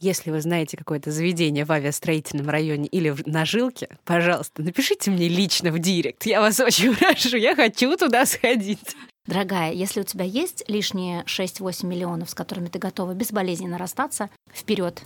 Если вы знаете какое-то заведение в авиастроительном районе или на жилке, пожалуйста, напишите мне лично в директ. Я вас очень прошу, я хочу туда сходить. Дорогая, если у тебя есть лишние 6-8 миллионов, с которыми ты готова безболезненно расстаться, вперед!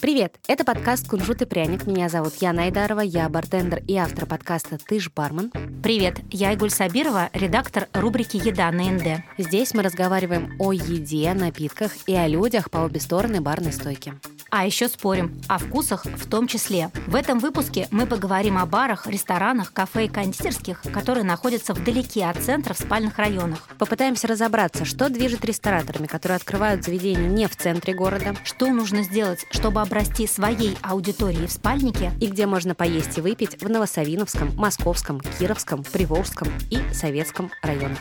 Привет! Это подкаст «Кунжут и пряник». Меня зовут Яна Айдарова, я бартендер и автор подкаста «Ты ж бармен». Привет! Я Игуль Сабирова, редактор рубрики «Еда на НД». Здесь мы разговариваем о еде, напитках и о людях по обе стороны барной стойки. А еще спорим о вкусах в том числе. В этом выпуске мы поговорим о барах, ресторанах, кафе и кондитерских, которые находятся вдалеке от центра в спальных районах. Попытаемся разобраться, что движет рестораторами, которые открывают заведения не в центре города. Что нужно сделать, чтобы обрасти своей аудиторией в спальнике. И где можно поесть и выпить в Новосавиновском, Московском, Кировском, Приволжском и Советском районах.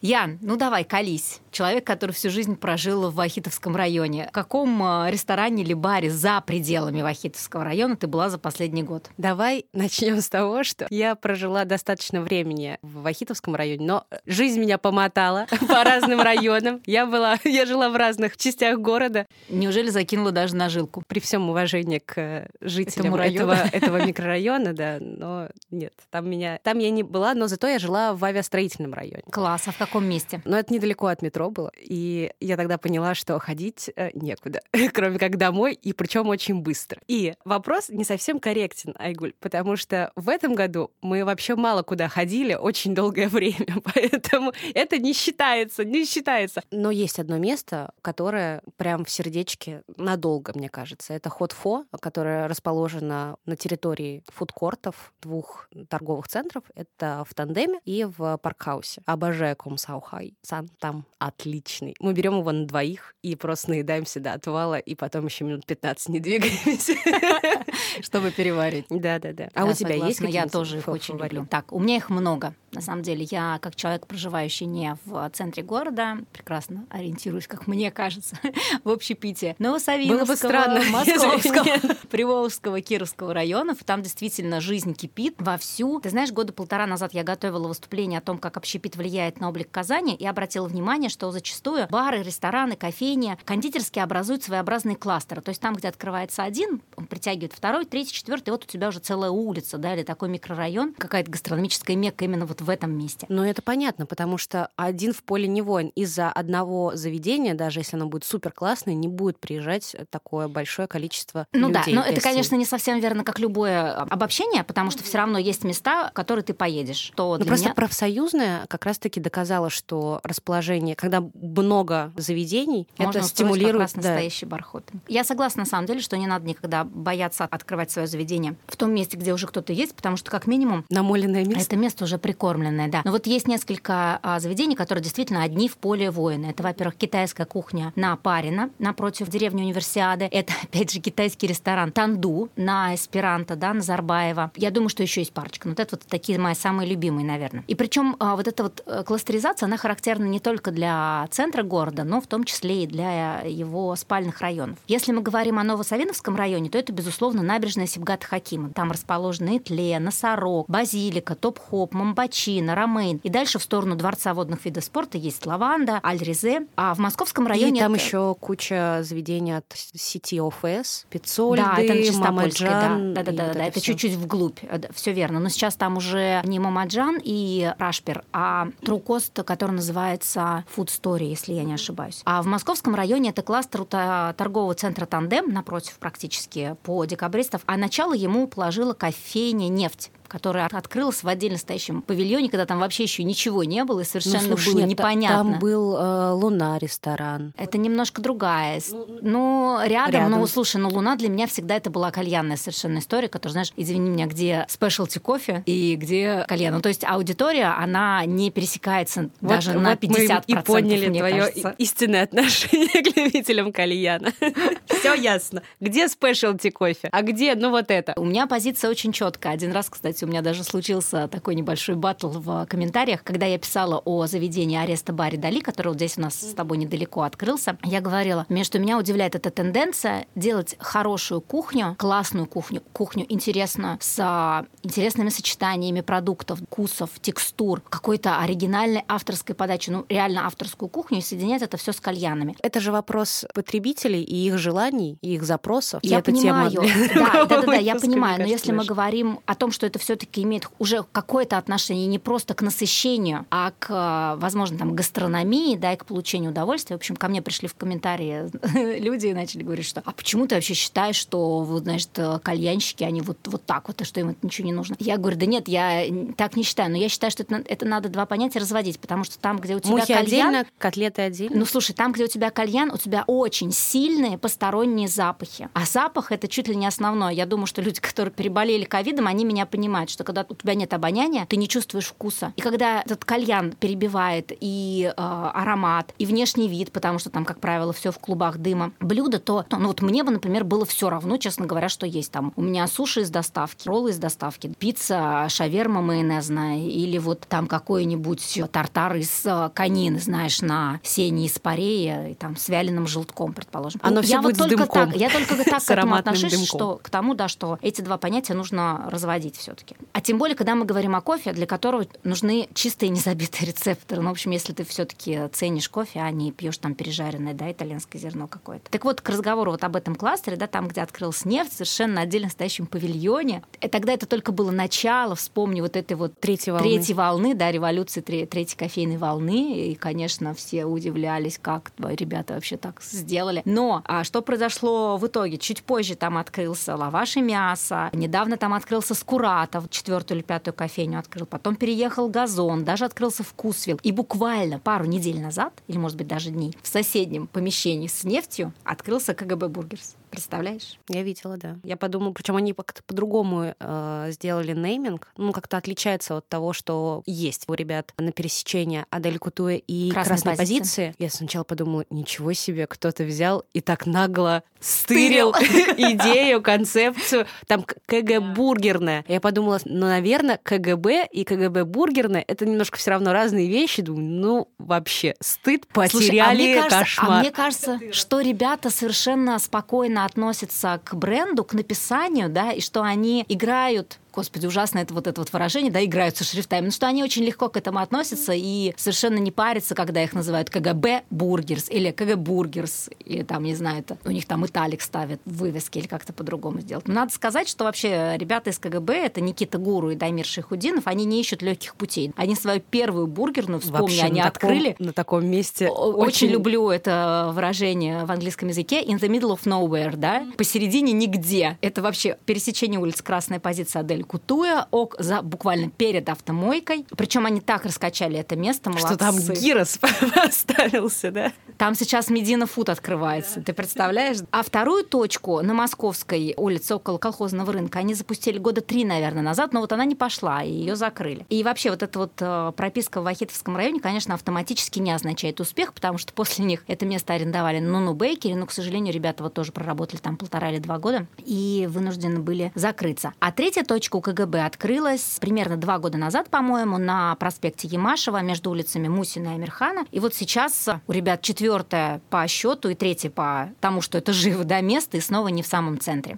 Ян, ну давай, колись человек, который всю жизнь прожил в Вахитовском районе. В каком а, ресторане или баре за пределами Вахитовского района ты была за последний год? Давай начнем с того, что я прожила достаточно времени в Вахитовском районе, но жизнь меня помотала по разным районам. Я была, я жила в разных частях города. Неужели закинула даже на жилку? При всем уважении к жителям этого, этого микрорайона, да, но нет, там меня, там я не была, но зато я жила в авиастроительном районе. Класс, а в каком месте? Но это недалеко от метро было, и я тогда поняла, что ходить э, некуда, кроме как домой, и причем очень быстро. И вопрос не совсем корректен, Айгуль, потому что в этом году мы вообще мало куда ходили очень долгое время, поэтому это не считается, не считается. Но есть одно место, которое прям в сердечке надолго, мне кажется. Это Hot Pho, которое расположено на территории фудкортов двух торговых центров. Это в Тандеме и в Паркхаусе. Обожаю Cơm xào hải sản там отличный. Мы берем его на двоих и просто наедаемся до отвала, и потом еще минут 15 не двигаемся. Чтобы переварить. Да-да-да. А у тебя есть Я тоже их очень люблю. Так, у меня их много. На самом деле, я, как человек, проживающий не в центре города, прекрасно ориентируюсь, как мне кажется, в общепите Новосавиновского, Московского, Приволжского, Кировского районов. Там действительно жизнь кипит вовсю. Ты знаешь, года полтора назад я готовила выступление о том, как общепит влияет на облик Казани, и обратила внимание, что зачастую бары, рестораны, кофейни, кондитерские образуют своеобразные кластеры. То есть там, где открывается один, он притягивает второй, третий, четвертый, и вот у тебя уже целая улица, да, или такой микрорайон, какая-то гастрономическая мекка именно вот в этом месте. Ну, это понятно, потому что один в поле не воин. Из-за одного заведения, даже если оно будет супер классное, не будет приезжать такое большое количество ну, людей. Ну да, но это, конечно, не совсем верно, как любое обобщение, потому что все равно есть места, в которые ты поедешь. То ну, просто меня... профсоюзная как раз-таки доказала, что расположение, когда много заведений, Можно это стимулирует... Как да. настоящий бархопинг. Я согласна, на самом деле, что не надо никогда бояться открывать свое заведение в том месте, где уже кто-то есть, потому что, как минимум... Намоленное место. Это место уже прикормлено оформленная, да. Но вот есть несколько а, заведений, которые действительно одни в поле воина. Это, во-первых, китайская кухня на Парина, напротив деревни Универсиады. Это, опять же, китайский ресторан Танду на Эсперанто, да, на Зарбаева. Я думаю, что еще есть парочка. Но вот это вот такие мои самые любимые, наверное. И причем а, вот эта вот э, кластеризация, она характерна не только для центра города, но в том числе и для его спальных районов. Если мы говорим о Новосавиновском районе, то это, безусловно, набережная Сибгата Хакима. Там расположены Итле, Носорог, Базилика, Top Hop, Мамбачина, Ромейн. И дальше в сторону Дворца водных видов спорта есть Лаванда, Аль-Резе. А в московском районе... И там это... еще куча заведений от сети ОФС, Пиццольды, да, это Мамаджан. Да, да, да, да, да, это чуть-чуть вглубь. Все верно. Но сейчас там уже не Мамаджан и Рашпер, а Трукост, который называется Food Story, если я не ошибаюсь. А в московском районе это кластер торгового центра «Тандем», напротив практически по декабристов, а начало ему положила кофейня «Нефть» которая открылась в отдельно стоящем павильоне, когда там вообще еще ничего не было, и совершенно ну, слушай, было нет, непонятно. Там был э, Луна ресторан. Это немножко другая. Ну, ну рядом, рядом, ну, слушай, ну, Луна для меня всегда это была кальянная совершенно история, которая, знаешь, извини меня, где спешлти кофе и где кальян. Ну, то есть аудитория, она не пересекается вот, даже вот на 50%. Мы и поняли твое истинное отношение к любителям кальяна. Все ясно. Где спешлти кофе? А где, ну, вот это? У меня позиция очень четкая. Один раз, кстати, Кстати, у меня даже случился такой небольшой батл в комментариях, когда я писала о заведении ареста Барри Дали, который вот здесь у нас с тобой недалеко открылся. Я говорила, что меня удивляет эта тенденция делать хорошую кухню, классную кухню, кухню интересную, с интересными сочетаниями продуктов, вкусов, текстур, какой-то оригинальной авторской подачи, ну, реально авторскую кухню, и соединять это все с кальянами. Это же вопрос потребителей и их желаний, и их запросов. Я и понимаю. Тема да, да, да, да, я понимаю. Но если мы говорим о том, что это все-таки имеет уже какое-то отношение не просто к насыщению, а к, возможно, там, гастрономии, да, и к получению удовольствия. В общем, ко мне пришли в комментарии люди и начали говорить, что а почему ты вообще считаешь, что, вот, значит, кальянщики, они вот, вот так вот, и что им это ничего не нужно? Я говорю, да нет, я так не считаю, но я считаю, что это, это надо два понятия разводить, потому что там, где у тебя Мухи кальян... отдельно, котлеты отдельно. Ну, слушай, там, где у тебя кальян, у тебя очень сильные посторонние запахи. А запах — это чуть ли не основное. Я думаю, что люди, которые переболели ковидом, они меня понимают, что когда у тебя нет обоняния, ты не чувствуешь вкуса. И когда этот кальян перебивает и э, аромат, и внешний вид, потому что там, как правило, все в клубах дыма, блюдо, то, ну вот мне бы, например, было все равно, честно говоря, что есть там. У меня суши из доставки, роллы из доставки, пицца, шаверма майонезная или вот там какой-нибудь тартар из э, конины, знаешь, на сене из парея, и там с вяленым желтком, предположим. Оно Ну, все я будет вот только дымком. так, я только так к этому отношусь, дымком. что к тому, да, что эти два понятия нужно разводить все-таки. А тем более, когда мы говорим о кофе, для которого нужны чистые незабитые рецепторы. Ну, в общем, если ты все-таки ценишь кофе, а не пьешь там пережаренное, да, итальянское зерно какое-то. Так вот, к разговору вот об этом кластере, да, там, где открылась нефть, совершенно отдельно стоящем павильоне. И тогда это только было начало, вспомни вот этой вот Третьей волны. третьей волны, да, революции тре- третьей кофейной волны. И, конечно, все удивлялись, как ребята вообще так сделали. Но а что произошло в итоге? Чуть позже там открылся лаваш и мясо. Недавно там открылся Скуратов, четвертую или пятую кофейню открыл. Потом переехал Газон, даже открылся Вкусвилл. И буквально пару недель назад, или, может быть, даже дней, в соседнем помещении с нефтью открылся КГБ Burgers. Представляешь? Я видела, да. Я подумала, причем они как-то по-другому э, сделали нейминг. Ну, как-то отличается от того, что есть у ребят на пересечении Адель Кутуэ и Красной Красной, позиции. позиции. Я сначала подумала, ничего себе, кто-то взял и так нагло стырил идею, концепцию. Там КГ бургерная. Я подумала, ну, наверное, КГБ и КГБ бургерная это немножко все равно разные вещи. Думаю, ну, вообще, стыд Слушай, а потеряли мне кажется, кошмар. А мне кажется, что ребята совершенно спокойно относятся к бренду, к написанию, да, и что они играют Господи, ужасно это вот это вот выражение, да, играют со шрифтами, но что они очень легко к этому относятся и совершенно не парятся, когда их называют КГБ Burgers или КГ Burgers, или там, не знаю, это, у них там italic ставят в вывеске или как-то по-другому сделать. Но надо сказать, что вообще ребята из КГБ, это Никита Гуру и Дамир Шейхудинов, они не ищут легких путей. Они свою первую бургерную, вспомни, Вообще они на таком- открыли, на таком месте. о- Очень люблю это выражение в английском языке. In the middle of nowhere, да? Посередине нигде. Это вообще пересечение улиц Красная позиция Адель Кутуя, ок, за, буквально перед автомойкой. Причем они так раскачали это место, молодцы. Что там гирос поставился, да? Там сейчас Медина Фуд открывается, ты представляешь? А вторую точку на Московской улице около колхозного рынка они запустили года три, наверное, назад, но вот она не пошла, и ее закрыли. И вообще вот эта вот э, прописка в Вахитовском районе, конечно, автоматически не означает успех, потому что после них это место арендовали Нуну Бейкери, но, к сожалению, ребята вот тоже проработали там полтора или два года и вынуждены были закрыться. А третья точка у КГБ открылась примерно два года назад, по-моему, на проспекте Ямашева между улицами Мусина и Амирхана. И вот сейчас у ребят четвертое по счету и третье по тому, что это живо, да, место, и снова не в самом центре.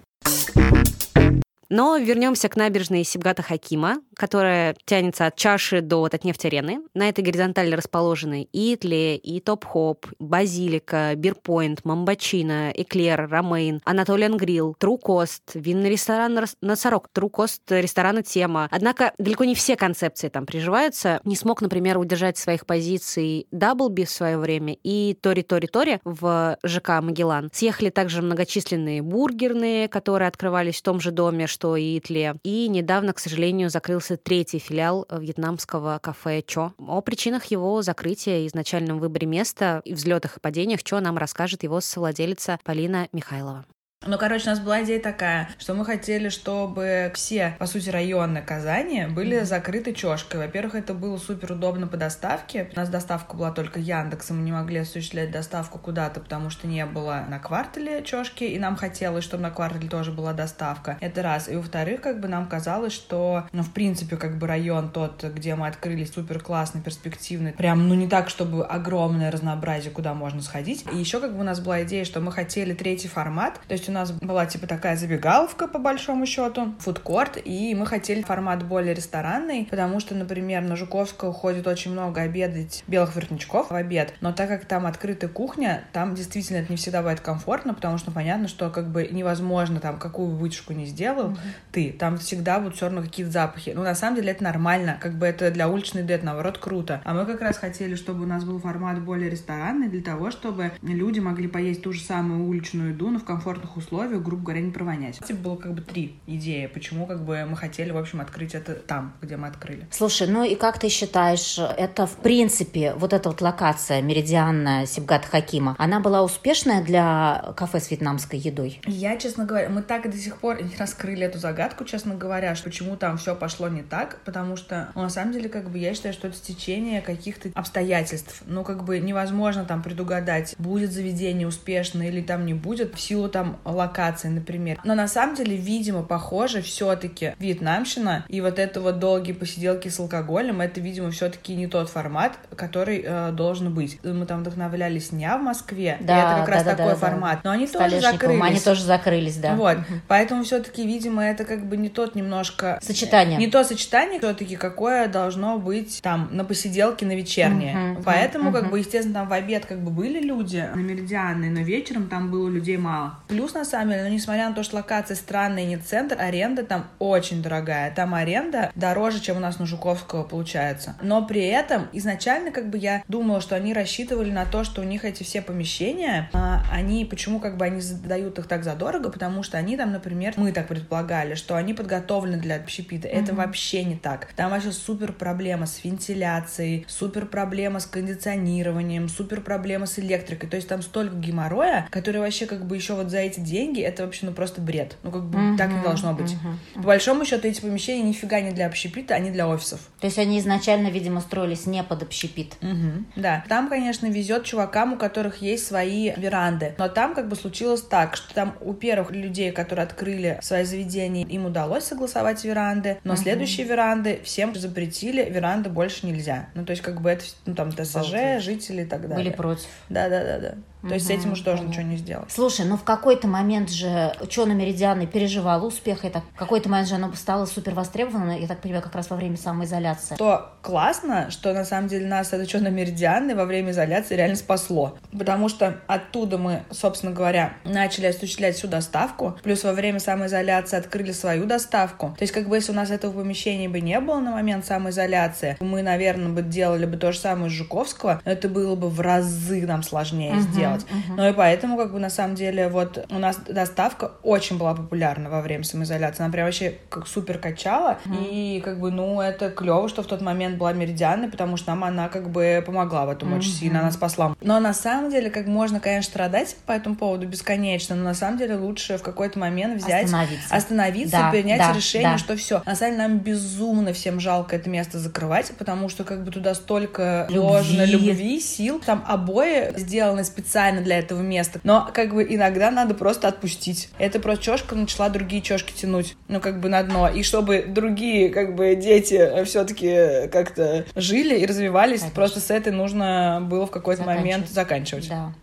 Но вернемся к набережной Сибгата Хакима, которая тянется от чаши до Татнефть-арены. На этой горизонтали расположены и Итле, и Top Hop, Базилика, Beer Point, Мамбачина, Эклер, Ромейн, Anatolian Grill, True Cost, винный ресторан Носорог, True Cost ресторана Тема. Однако далеко не все концепции там приживаются. Не смог, например, удержать своих позиций Double B в свое время и Тори-Тори-Тори в ЖК Магеллан. Съехали также многочисленные бургерные, которые открывались в том же доме, что и Итле. И недавно, к сожалению, закрылся третий филиал вьетнамского кафе Чо. О причинах его закрытия изначальном выборе места и взлетах и падениях Чо нам расскажет его совладелица Полина Михайлова. Ну, короче, у нас была идея такая, что мы хотели, чтобы все, по сути, районы Казани были mm-hmm. закрыты чешкой. Во-первых, это было супер удобно по доставке. У нас доставка была только Яндексом, мы не могли осуществлять доставку куда-то, потому что не было на квартале чешки, и нам хотелось, чтобы на квартале тоже была доставка. Это раз. И во-вторых, как бы нам казалось, что, ну, в принципе, как бы район тот, где мы открылись, супер классный, перспективный. Прям, ну, не так, чтобы огромное разнообразие, куда можно сходить. И еще как бы у нас была идея, что мы хотели третий формат, то есть у нас была типа такая забегаловка по большому счету, фудкорт, и мы хотели формат более ресторанный, потому что, например, на Жуковского уходит очень много обедать белых воротничков в обед, но так как там открытая кухня, там действительно это не всегда бывает комфортно, потому что понятно, что как бы невозможно там какую вытяжку не сделал mm-hmm. ты, там всегда будут все равно какие-то запахи. Ну, на самом деле это нормально, как бы это для уличной еды, наоборот, круто. А мы как раз хотели, чтобы у нас был формат более ресторанный, для того, чтобы люди могли поесть ту же самую уличную еду, но в комфортных условиях, грубо говоря, не провонять. Типа было как бы три идеи, почему как бы мы хотели, в общем, открыть это там, где мы открыли. Слушай, ну и как ты считаешь, это в принципе, вот эта вот локация меридианная Сибгат Хакима, она была успешная для кафе с вьетнамской едой? Я, честно говоря, мы так и до сих пор не раскрыли эту загадку, честно говоря, что почему там все пошло не так, потому что, ну, на самом деле, как бы я считаю, что это стечение каких-то обстоятельств. Ну, как бы невозможно там предугадать, будет заведение успешно или там не будет, в силу там локации, например. Но на самом деле, видимо, похоже все-таки вьетнамщина и вот это вот долгие посиделки с алкоголем, это, видимо, все-таки не тот формат, который э, должен быть. Мы там вдохновлялись дня в Москве, да, и это как да, раз да, такой да, формат. Но они тоже закрылись. Они тоже закрылись, да. Вот. Поэтому все-таки, видимо, это как бы не тот немножко... Сочетание. Не то сочетание, все-таки какое должно быть там на посиделке, на вечернее. Поэтому, как бы, естественно, там в обед как бы были люди на Меридианной, но вечером там было людей мало. Плюс, на самом деле, ну, несмотря на то, что локация странная, не центр, аренда там очень дорогая. Там аренда дороже, чем у нас на Жуковского получается. Но при этом изначально как бы я думала, что они рассчитывали на то, что у них эти все помещения, а они, почему как бы они задают их так задорого, потому что они там, например, мы так предполагали, что они подготовлены для общепита. Mm-hmm. Это вообще не так. Там вообще супер проблема с вентиляцией, супер проблема с кондиционированием, супер проблема с электрикой. То есть там столько геморроя, который вообще как бы еще вот за эти деньги, это вообще ну просто бред. Ну как бы mm-hmm. так не должно быть. Mm-hmm. По большому счету эти помещения нифига не для общепита, они для офисов. То есть они изначально, видимо, строились не под общепит. Угу, да. Там, конечно, везет чувакам, у которых есть свои веранды. Но там как бы случилось так, что там у первых людей, которые открыли свои заведения, им удалось согласовать веранды, но угу. следующие веранды всем запретили, веранды больше нельзя. Ну, то есть как бы это, ну, там, ТСЖ, жители и так далее. Были против. Да-да-да-да. То угу, есть с этим уже тоже ничего не сделать. Слушай, ну в какой-то момент же ученый Меридианы переживал успех, это в какой-то момент же оно стало супер востребовано, я так понимаю, как раз во время самоизоляции. То классно, что на самом деле нас от ученый Меридианы во время изоляции реально спасло. Потому что оттуда мы, собственно говоря, начали осуществлять всю доставку, плюс во время самоизоляции открыли свою доставку. То есть как бы если у нас этого помещения бы не было на момент самоизоляции, мы, наверное, бы делали бы то же самое с Жуковского, но это было бы в разы нам сложнее uh-huh. сделать делать. Uh-huh. Ну и поэтому, как бы, на самом деле, вот у нас доставка очень была популярна во время самоизоляции. Она прям вообще как супер качала. Uh-huh. И, как бы, ну, это клево, что в тот момент была меридианной, потому что нам она, как бы, помогла в этом uh-huh. очень сильно, она спасла. Но на самом деле, как можно, конечно, страдать по этому поводу бесконечно, но на самом деле лучше в какой-то момент взять, остановиться, остановиться да, принять да, решение, да. что все. На самом деле, нам безумно всем жалко это место закрывать, потому что, как бы, туда столько любви. вложено любви, сил. Там обои сделаны специально специально для этого места. Но как бы иногда надо просто отпустить. Это просто чешка начала другие чешки тянуть, ну как бы на дно. И чтобы другие как бы дети все-таки как-то жили и развивались, Конечно. просто с этой нужно было в какой-то момент заканчивать. Да.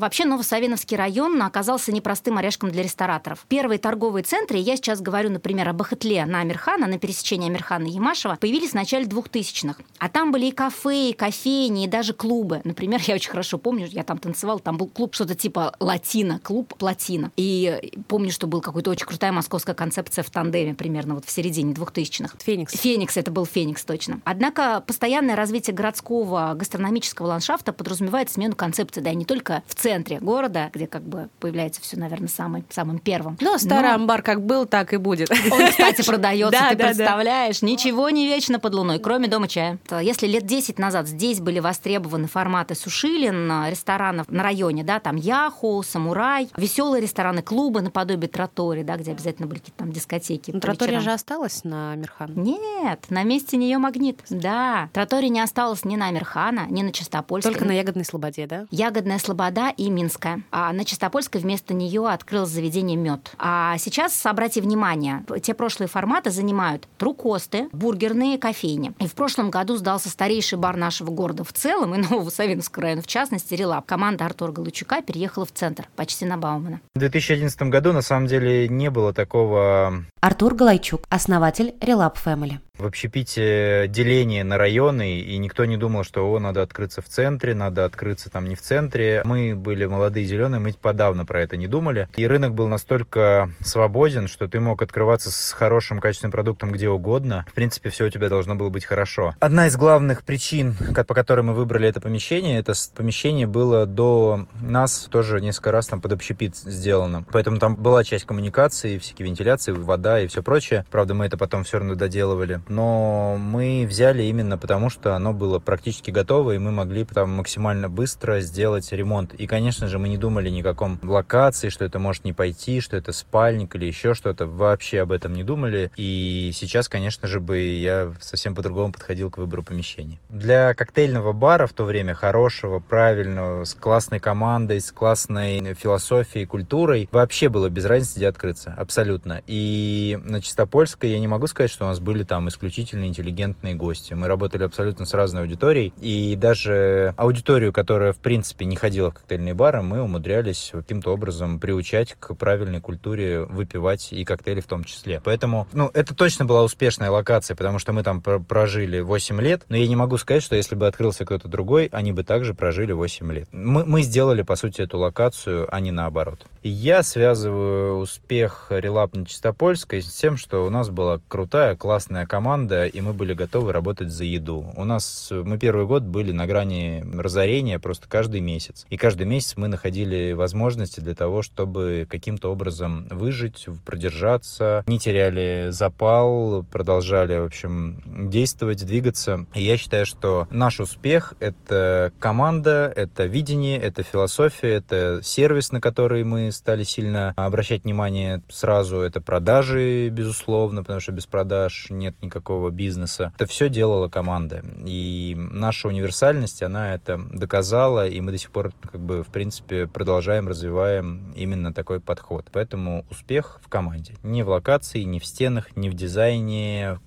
Вообще Новосавиновский район оказался непростым орешком для рестораторов. Первые торговые центры, я сейчас говорю, например, об Ахатле на Амирхана, на пересечении Амирхана и Ямашева, появились в начале 2000-х. А там были и кафе, и кофейни, и даже клубы. Например, я очень хорошо помню, я там танцевала, там был клуб что-то типа Латина, клуб Платина. И помню, что был какой-то очень крутая московская концепция в тандеме примерно вот в середине 2000-х. Феникс. Феникс, это был Феникс, точно. Однако постоянное развитие городского гастрономического ландшафта подразумевает смену концепции, да, и не только в центре города, где как бы появляется все, наверное, самый, самым первым. Но старый Но... амбар как был, так и будет. Он, кстати, продается, ты представляешь? Ничего не вечно под луной, кроме дома чая. Если лет 10 назад здесь были востребованы форматы сушилин, ресторанов на районе, да, там Яху, Самурай, веселые рестораны, клубы наподобие Тратори, да, где обязательно были какие-то там дискотеки. Но Тратория же осталась на Амирхан? Нет, на месте нее магнит. Да, Тратория не осталась ни на Амирхана, ни на Чистопольской. Только на Ягодной Слободе, да? Ягодная Слобода и Минская. А на Чистопольской вместо нее открылось заведение Мед. А сейчас, обрати внимание, те прошлые форматы занимают трукосты, бургерные, кофейни. И в прошлом году сдался старейший бар нашего города в целом и Нового Савиновского района в частности, Релап. Команда Артура Галучука переехала в центр, почти на Баумана. В 2011 году на самом деле не было такого... Артур Галайчук, основатель Релап Family в общепите деление на районы, и никто не думал, что о, надо открыться в центре, надо открыться там не в центре. Мы были молодые зеленые, мы подавно про это не думали. И рынок был настолько свободен, что ты мог открываться с хорошим качественным продуктом где угодно. В принципе, все у тебя должно было быть хорошо. Одна из главных причин, по которой мы выбрали это помещение, это помещение было до нас тоже несколько раз там под общепит сделано. Поэтому там была часть коммуникации, всякие вентиляции, вода и все прочее. Правда, мы это потом все равно доделывали но мы взяли именно потому, что оно было практически готово, и мы могли там максимально быстро сделать ремонт. И, конечно же, мы не думали ни о каком локации, что это может не пойти, что это спальник или еще что-то. Вообще об этом не думали. И сейчас, конечно же, бы я совсем по-другому подходил к выбору помещений. Для коктейльного бара в то время хорошего, правильного, с классной командой, с классной философией, культурой, вообще было без разницы, где открыться. Абсолютно. И на Чистопольской я не могу сказать, что у нас были там исключительно интеллигентные гости. Мы работали абсолютно с разной аудиторией, и даже аудиторию, которая, в принципе, не ходила в коктейльные бары, мы умудрялись каким-то образом приучать к правильной культуре выпивать и коктейли в том числе. Поэтому, ну, это точно была успешная локация, потому что мы там прожили 8 лет, но я не могу сказать, что если бы открылся кто-то другой, они бы также прожили 8 лет. Мы, мы сделали, по сути, эту локацию, а не наоборот. Я связываю успех Релап на Чистопольской с тем, что у нас была крутая, классная команда, и мы были готовы работать за еду. У нас, мы первый год были на грани разорения просто каждый месяц. И каждый месяц мы находили возможности для того, чтобы каким-то образом выжить, продержаться, не теряли запал, продолжали, в общем, действовать, двигаться. И я считаю, что наш успех — это команда, это видение, это философия, это сервис, на который мы стали сильно обращать внимание сразу, это продажи, безусловно, потому что без продаж нет никакого бизнеса. Это все делала команда. И наша универсальность, она это доказала, и мы до сих пор, как бы, в принципе, продолжаем, развиваем именно такой подход. Поэтому успех в команде. Не в локации, не в стенах, не в дизайне,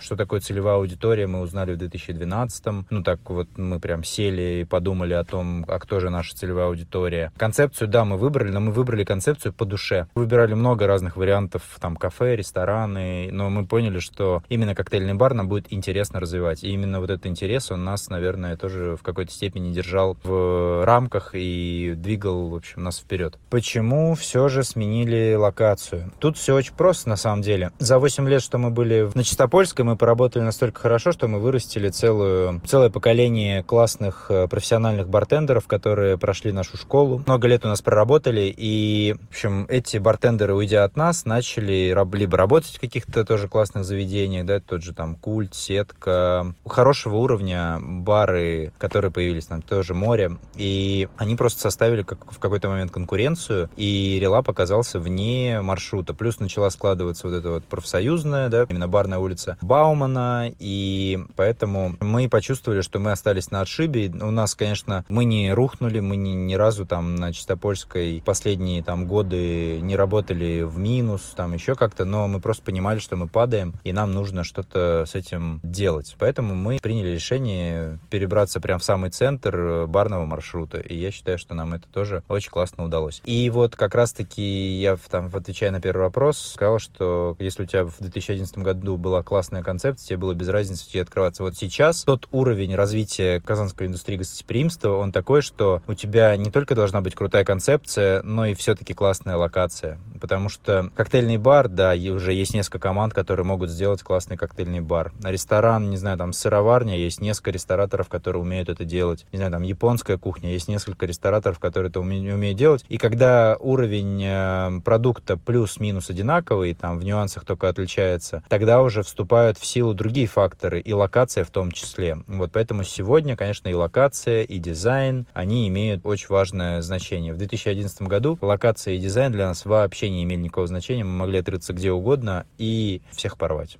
что такое целевая аудитория, мы узнали в 2012. Ну, так вот мы прям сели и подумали о том, а кто же наша целевая аудитория. Концепцию, да, мы выбрали, но мы выбрали концепцию по душе. Выбирали много разных вариантов, там, кафе, рестораны, но мы поняли, что именно коктейльный бар нам будет интересно развивать. И именно вот этот интерес, он нас, наверное, тоже в какой-то степени держал в рамках и двигал, в общем, нас вперед. Почему все же сменили локацию? Тут все очень просто, на самом деле. За 8 лет, что мы были на чистополье, Ставропольской мы поработали настолько хорошо, что мы вырастили целую, целое поколение классных э, профессиональных бартендеров, которые прошли нашу школу. Много лет у нас проработали, и, в общем, эти бартендеры, уйдя от нас, начали либо работать в каких-то тоже классных заведениях, да, тот же там культ, сетка, хорошего уровня бары, которые появились там, тоже море, и они просто составили как, в какой-то момент конкуренцию, и Релап оказался вне маршрута. Плюс начала складываться вот эта вот профсоюзная, да, именно барная улица улица Баумана, и поэтому мы почувствовали, что мы остались на отшибе. У нас, конечно, мы не рухнули, мы ни, ни разу там на Чистопольской последние там годы не работали в минус, там еще как-то, но мы просто понимали, что мы падаем, и нам нужно что-то с этим делать. Поэтому мы приняли решение перебраться прямо в самый центр барного маршрута, и я считаю, что нам это тоже очень классно удалось. И вот как раз-таки я там, отвечая на первый вопрос, сказал, что если у тебя в 2011 году была классная концепция, тебе было без разницы тебе открываться. Вот сейчас тот уровень развития казанской индустрии гостеприимства, он такой, что у тебя не только должна быть крутая концепция, но и все-таки классная локация. Потому что коктейльный бар, да, уже есть несколько команд, которые могут сделать классный коктейльный бар. Ресторан, не знаю, там сыроварня, есть несколько рестораторов, которые умеют это делать. Не знаю, там японская кухня, есть несколько рестораторов, которые это умеют делать. И когда уровень э, продукта плюс-минус одинаковый, там в нюансах только отличается, тогда уже вступают в силу другие факторы, и локация в том числе. Вот поэтому сегодня, конечно, и локация, и дизайн, они имеют очень важное значение. В 2011 году локация и дизайн для нас вообще не имели никакого значения. Мы могли отрыться где угодно и всех порвать.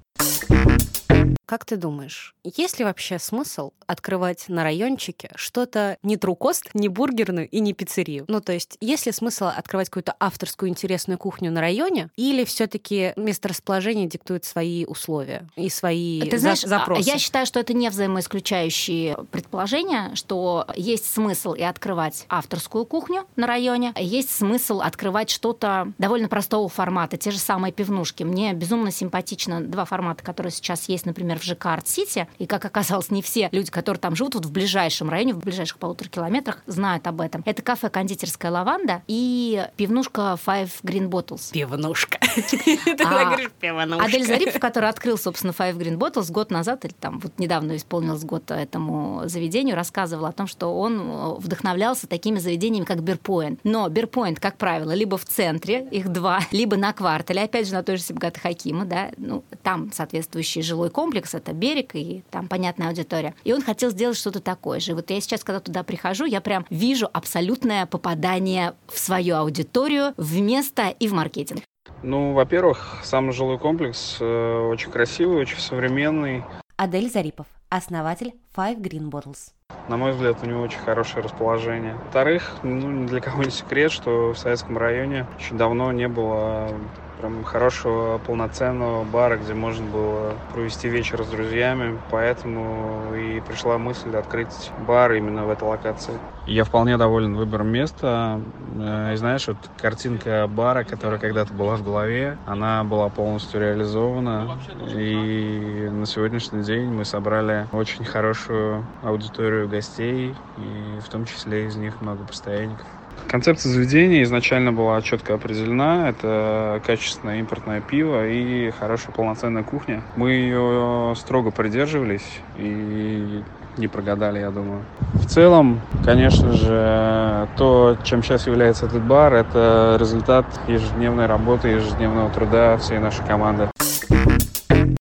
Как ты думаешь, есть ли вообще смысл открывать на райончике что-то не трукост, не бургерную и не пиццерию? Ну, то есть, есть ли смысл открывать какую-то авторскую интересную кухню на районе, или все таки месторасположение диктует свои условия и свои ты знаешь, за- запросы? Я считаю, что это не взаимоисключающие предположения, что есть смысл и открывать авторскую кухню на районе, а есть смысл открывать что-то довольно простого формата, те же самые пивнушки. Мне безумно симпатично два формата, которые сейчас есть, например, в ЖК Арт-Сити, и, как оказалось, не все люди, которые там живут, вот в ближайшем районе, в ближайших полутора километрах, знают об этом. Это кафе «Кондитерская лаванда» и пивнушка Five Green Bottles. Пивнушка. Ты А, говоришь пивнушка. Адель Зарипов, который открыл, собственно, Five Green Bottles год назад, или там вот недавно исполнилось год этому заведению, рассказывал о том, что он э, вдохновлялся такими заведениями, как Бирпоинт. Но Бирпоинт, как правило, либо в центре, их два, либо на квартале, опять же, на той же Сибгата Хакима, да, ну, там соответствующий жилой комплекс, это берег, и там понятная аудитория. И он хотел сделать что-то такое же. Вот я сейчас, когда туда прихожу, я прям вижу абсолютное попадание в свою аудиторию, в место и в маркетинг. Ну, во-первых, сам жилой комплекс э, очень красивый, очень современный. Адель Зарипов, основатель Five Green Bottles. На мой взгляд, у него очень хорошее расположение. Во-вторых, ну, ни для кого не секрет, что в Советском районе очень давно не было прям хорошего полноценного бара, где можно было провести вечер с друзьями. Поэтому и пришла мысль открыть бар именно в этой локации. Я вполне доволен выбором места. Э, И знаешь, вот картинка бара, которая когда-то была в голове, она была полностью реализована. И на сегодняшний день мы собрали очень хорошую аудиторию гостей, и в том числе из них много постоянников. Концепция заведения изначально была четко определена. Это качественное импортное пиво и хорошая полноценная кухня. Мы ее строго придерживались и не прогадали, я думаю. В целом, конечно же, то, чем сейчас является этот бар, это результат ежедневной работы, ежедневного труда всей нашей команды.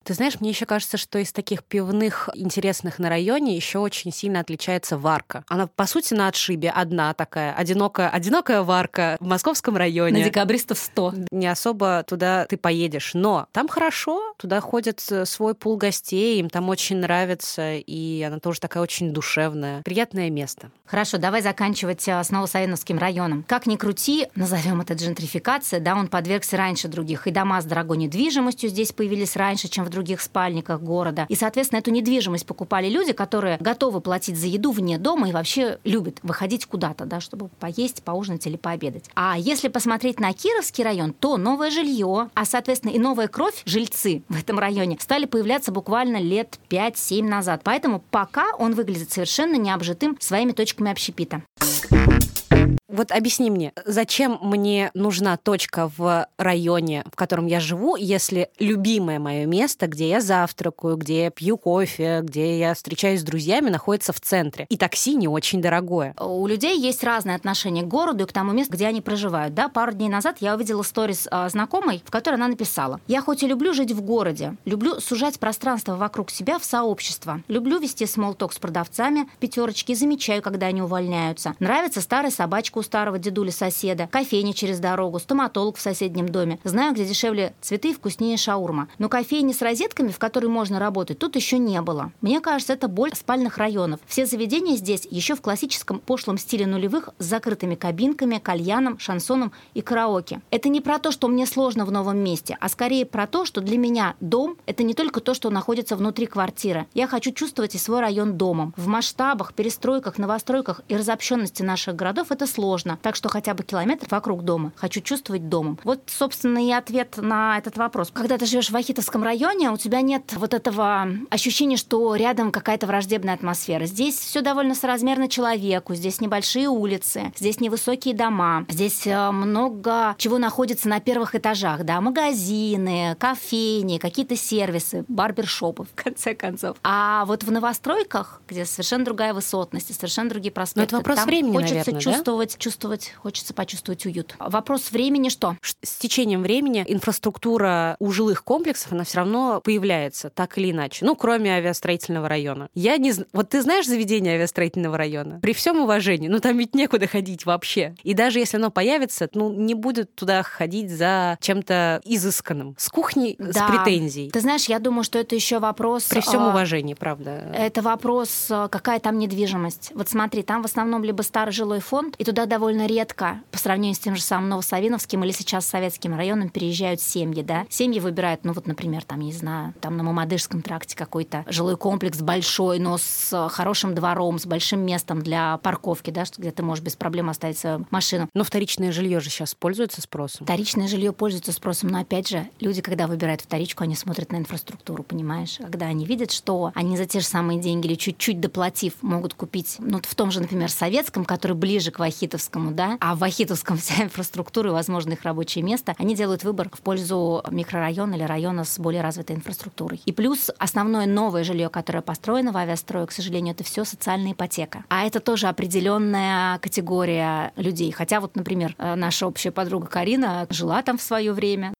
Ты знаешь, мне еще кажется, что из таких пивных интересных на районе еще очень сильно отличается варка. Она, по сути, на отшибе одна такая, одинокая, одинокая варка в московском районе. На декабристов 100. Не особо туда ты поедешь, но там хорошо, туда ходит э, свой пул гостей, им там очень нравится, и она тоже такая очень душевная. Приятное место. Хорошо, давай заканчивать э, с Новосавиновским районом. Как ни крути, назовем это джентрификация, да, он подвергся раньше других. И дома с дорогой недвижимостью здесь появились раньше, чем в других спальниках города. И, соответственно, эту недвижимость покупали люди, которые готовы платить за еду вне дома и вообще любят выходить куда-то, да, чтобы поесть, поужинать или пообедать. А если посмотреть на Кировский район, то новое жилье, а, соответственно, и новая кровь, жильцы в этом районе, стали появляться буквально лет 5-7 назад. Поэтому пока он выглядит совершенно необжитым своими точками общепита. Вот объясни мне, зачем мне нужна точка в районе, в котором я живу, если любимое мое место, где я завтракаю, где я пью кофе, где я встречаюсь с друзьями, находится в центре. И такси не очень дорогое. У людей есть разное отношение к городу и к тому месту, где они проживают. Да, пару дней назад я увидела сторис э, знакомой, в которой она написала: "Я хоть и люблю жить в городе, люблю сужать пространство вокруг себя в сообщество, люблю вести смолток с продавцами, пятерочки, замечаю, когда они увольняются. Нравится старая собачка у старого дедули соседа, кофейня через дорогу, стоматолог в соседнем доме. Знаю, где дешевле цветы и вкуснее шаурма. Но кофейни с розетками, в которой можно работать, тут еще не было. Мне кажется, это боль спальных районов. Все заведения здесь еще в классическом пошлом стиле нулевых с закрытыми кабинками, кальяном, шансоном и караоке. Это не про то, что мне сложно в новом месте, а скорее про то, что для меня дом – это не только то, что находится внутри квартиры. Я хочу чувствовать и свой район домом. В масштабах, перестройках, новостройках и разобщенности наших городов это сложно. Сложно. Так что хотя бы километр вокруг дома хочу чувствовать домом. Вот, собственно, и ответ на этот вопрос. Когда ты живешь в Вахитовском районе, у тебя нет вот этого ощущения, что рядом какая-то враждебная атмосфера. Здесь все довольно соразмерно человеку, здесь небольшие улицы, здесь невысокие дома, здесь э, много чего находится на первых этажах, да, магазины, кофейни, какие-то сервисы, барбершопы, в конце концов. А вот в новостройках, где совершенно другая высотность, совершенно другие проспекты, Но это вопрос там времени, хочется наверное, чувствовать, да? Чувствовать, хочется почувствовать уют. Вопрос времени что? С течением времени инфраструктура у жилых комплексов, она все равно появляется, так или иначе. Ну, кроме авиастроительного района. Я не. Вот ты знаешь заведение авиастроительного района? При всем уважении, ну там ведь некуда ходить вообще. И даже если оно появится, ну, не будет туда ходить за чем-то изысканным. С кухней, да. с претензией. Ты знаешь, я думаю, что это еще вопрос... При всем а, уважении, правда. Это вопрос, а, какая там недвижимость. Вот смотри, там в основном либо старый жилой фонд, и туда довольно редко, по сравнению с тем же самым Новосавиновским или сейчас Советским районом, переезжают семьи, да. Семьи выбирают, ну вот, например, там, не знаю, там на Мамадышском тракте какой-то жилой комплекс большой, но с хорошим двором, с большим местом для парковки, да, где ты можешь без проблем оставить свою машину. Но вторичное жилье же сейчас пользуется спросом. Вторичное жилье пользуется спросом, но опять же, люди, когда выбирают вторичку, они смотрят на инфраструктуру, понимаешь? Когда они видят, что они за те же самые деньги или чуть-чуть доплатив могут купить, ну, в том же, например, советском, который ближе к Вахитовскому, да, а в Вахитовском вся инфраструктура и, возможно, их рабочее место, они делают выбор в пользу микрорайона или района с более развитой инфраструктурой. И плюс основное новое жилье, которое построено в авиастрое, к сожалению, это все социальная ипотека. А это тоже определенная категория людей. Хотя вот, например, э, наша общая подруга Карина жила там в свое время.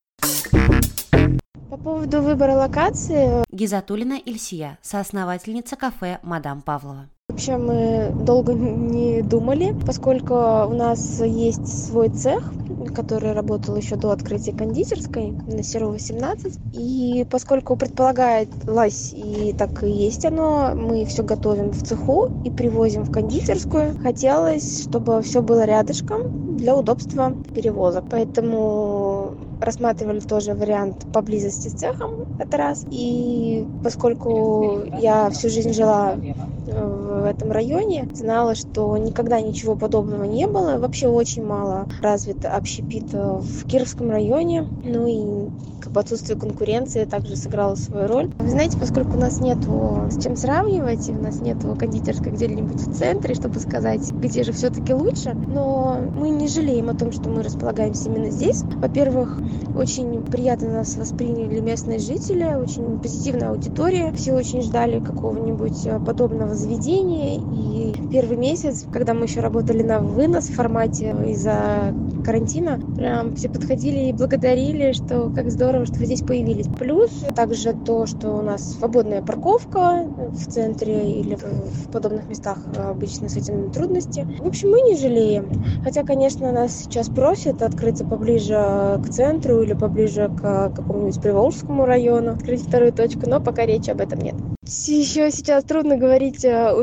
По поводу выбора локации... Гизатулина Ильсия, соосновательница кафе «Мадам Павлова». Вообще мы долго не думали, поскольку у нас есть свой цех, который работал еще до открытия кондитерской на Серова 17. И поскольку предполагалось, и так и есть оно, мы все готовим в цеху и привозим в кондитерскую, хотелось, чтобы все было рядышком для удобства перевоза. Поэтому рассматривали тоже вариант поблизости с цехом, это раз. И поскольку я всю жизнь жила в этом районе, знала, что никогда ничего подобного не было. Вообще очень мало развит общепит в Кировском районе. Ну и как бы отсутствие конкуренции также сыграло свою роль. Вы знаете, поскольку у нас нет с чем сравнивать, у нас нет кондитерской где-нибудь в центре, чтобы сказать, где же все-таки лучше, но мы не жалеем о том, что мы располагаемся именно здесь. Во-первых, очень приятно нас восприняли местные жители, очень позитивная аудитория. Все очень ждали какого-нибудь э, подобного заведения. И первый месяц, когда мы еще работали на вынос в формате из-за карантина, прям все подходили и благодарили, что как здорово, что вы здесь появились. Плюс также то, что у нас свободная парковка в центре или в подобных местах обычно с этим трудности. В общем, мы не жалеем. Хотя, конечно, нас сейчас просят открыться поближе к центру или поближе к какому-нибудь Приволжскому району, открыть вторую точку, но пока речи об этом нет. Еще сейчас трудно говорить, э,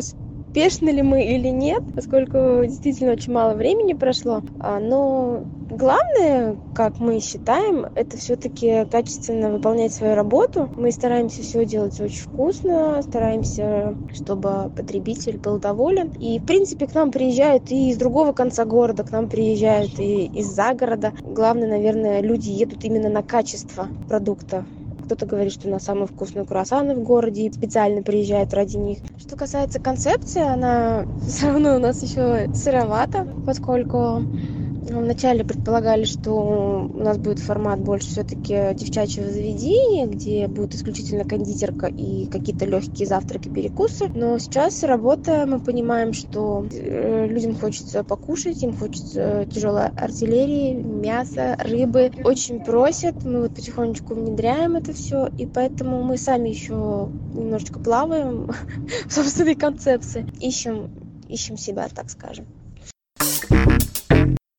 успешны ли мы или нет, поскольку действительно очень мало времени прошло. А, но главное, как мы считаем, это все-таки качественно выполнять свою работу. Мы стараемся все делать очень вкусно, стараемся, чтобы потребитель был доволен. И, в принципе, к нам приезжают и из другого конца города, к нам приезжают и из-за города. Главное, наверное, люди едут именно на качество продукта кто-то говорит, что у нас самые вкусные круассаны в городе и специально приезжает ради них. Что касается концепции, она все равно у нас еще сыровата, поскольку Вначале предполагали, что у нас будет формат больше все-таки девчачьего заведения, где будет исключительно кондитерка и какие-то легкие завтраки, перекусы. Но сейчас работая, мы понимаем, что э, людям хочется покушать, им хочется тяжелой артиллерии, мяса, рыбы. Очень просят, мы вот потихонечку внедряем это все, и поэтому мы сами еще немножечко плаваем в собственной концепции, ищем, ищем себя, так скажем.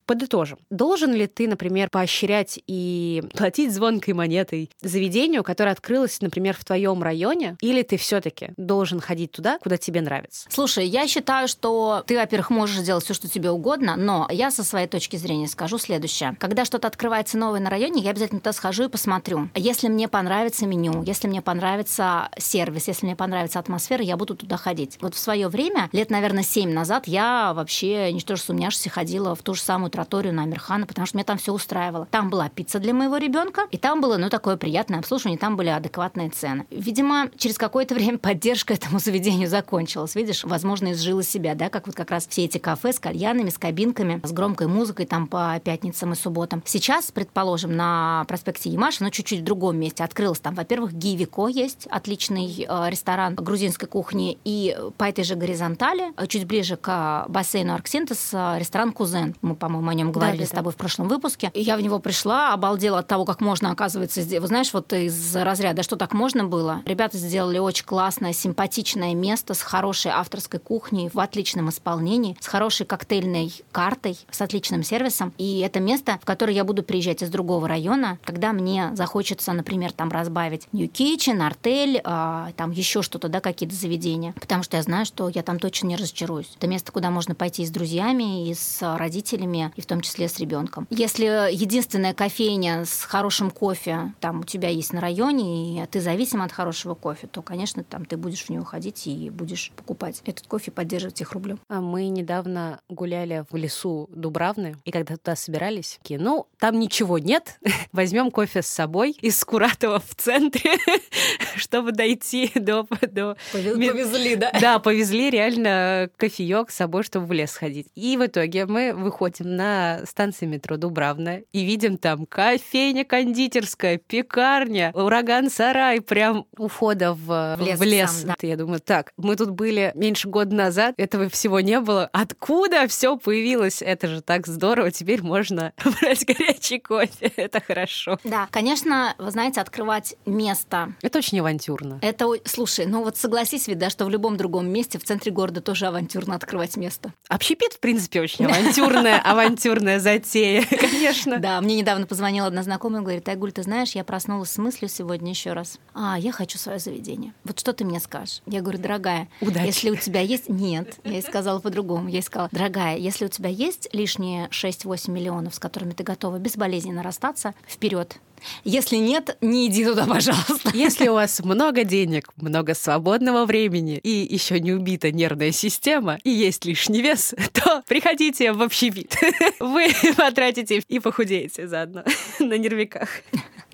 Подытожим. Должен ли ты, например, поощрять и платить звонкой монетой заведению, которое открылось, например, в твоем районе, или ты все-таки должен ходить туда, куда тебе нравится? Слушай, я считаю, что ты, во-первых, можешь делать все, что тебе угодно, но я со своей точки зрения скажу следующее. Когда что-то открывается новое на районе, я обязательно туда схожу и посмотрю. Если мне понравится меню, если мне понравится сервис, если мне понравится атмосфера, я буду туда ходить. Вот в свое время, лет, наверное, 7 назад, я вообще, не что же сумняшься, ходила в ту же самую троторию на Амирхана, потому что мне там все устраивало. Там была пицца для моего ребенка, и там было, ну, такое приятное обслуживание, там были адекватные цены. Видимо, через какое-то время поддержка этому заведению закончилась. Видишь, возможно, изжила себя, да, как вот как раз все эти кафе с кальянами, с кабинками, с громкой музыкой там по пятницам и субботам. Сейчас, предположим, на проспекте Ямаша, но чуть-чуть в другом месте открылось там, во-первых, Гивико есть, отличный э, ресторан грузинской кухни, и по этой же горизонтали, э, чуть ближе к бассейну Арксинтес, э, ресторан Кузен. Мы, по-моему, о нем говорили да, да, с тобой да. в прошлом выпуске. И я в него пришла, обалдела от того, как можно, оказывается, сделать. Вы знаешь, вот из разряда, что так можно было. Ребята сделали очень классное, симпатичное место с хорошей авторской кухней, в отличном исполнении, с хорошей коктейльной картой, с отличным сервисом. И это место, в которое я буду приезжать из другого района, когда мне захочется, например, там разбавить New Kitchen, Артель, а, там еще что-то, да, какие-то заведения. Потому что я знаю, что я там точно не разочаруюсь. Это место, куда можно пойти и с друзьями, и с родителями, и в том числе с ребенком. Если единственная кофейня с хорошим кофе там у тебя есть на районе, и ты зависим от хорошего кофе, то, конечно, там ты будешь в нее ходить и будешь покупать этот кофе и поддерживать их рублем. А мы недавно гуляли в лесу Дубравны, и когда туда собирались, такие, ну, там ничего нет, возьмем кофе с собой из Скуратова в центре, чтобы дойти до... до... Повезли, да? Да, повезли реально кофеек с собой, чтобы в лес ходить. И в итоге мы выходим на станции метро Дубравна и видим там кофейня кондитерская, пекарня, ураган-сарай прям у входа в, в лес. В лес. Сам, да. Я думаю, так, мы тут были меньше года назад, этого всего не было. Откуда все появилось? Это же так здорово, теперь можно брать горячий кофе. Это хорошо. Да, конечно, вы знаете, открывать место. Это очень авантюрно. Это, слушай, ну вот согласись ведь, да, что в любом другом месте в центре города тоже авантюрно открывать место. Общепит, в принципе, очень авантюрная, авантюрная затея, конечно. Да, мне недавно позвонила одна знакомая говорит, Айгуль, ты знаешь, я проснулась с мыслью сегодня еще раз. А, я хочу свое заведение. Вот что ты мне скажешь? Я говорю, дорогая, Удачи. если у тебя есть... Нет, я ей сказала по-другому. Я ей сказала, дорогая, если у тебя есть лишние 6-8 миллионов, с которыми ты готова безболезненно расстаться, вперед, если нет, не иди туда, пожалуйста. Если у вас много денег, много свободного времени и еще не убита нервная система и есть лишний вес, то приходите в общепит. Вы потратите и похудеете заодно на нервиках.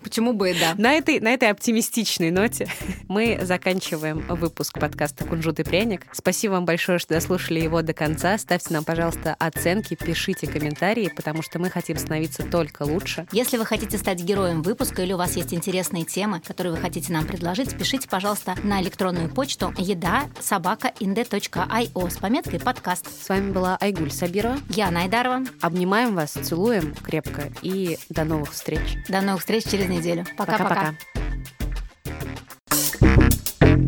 Почему бы и да. На этой, на этой оптимистичной ноте мы заканчиваем выпуск подкаста «Кунжут и пряник». Спасибо вам большое, что дослушали его до конца. Ставьте нам, пожалуйста, оценки, пишите комментарии, потому что мы хотим становиться только лучше. Если вы хотите стать героем выпуска или у вас есть интересные темы, которые вы хотите нам предложить, пишите, пожалуйста, на электронную почту еда собака inde.io с пометкой «Подкаст». С вами была Айгуль Сабирова. Я Найдарова. Обнимаем вас, целуем крепко и до новых встреч. До новых встреч через неделю. Пока-пока.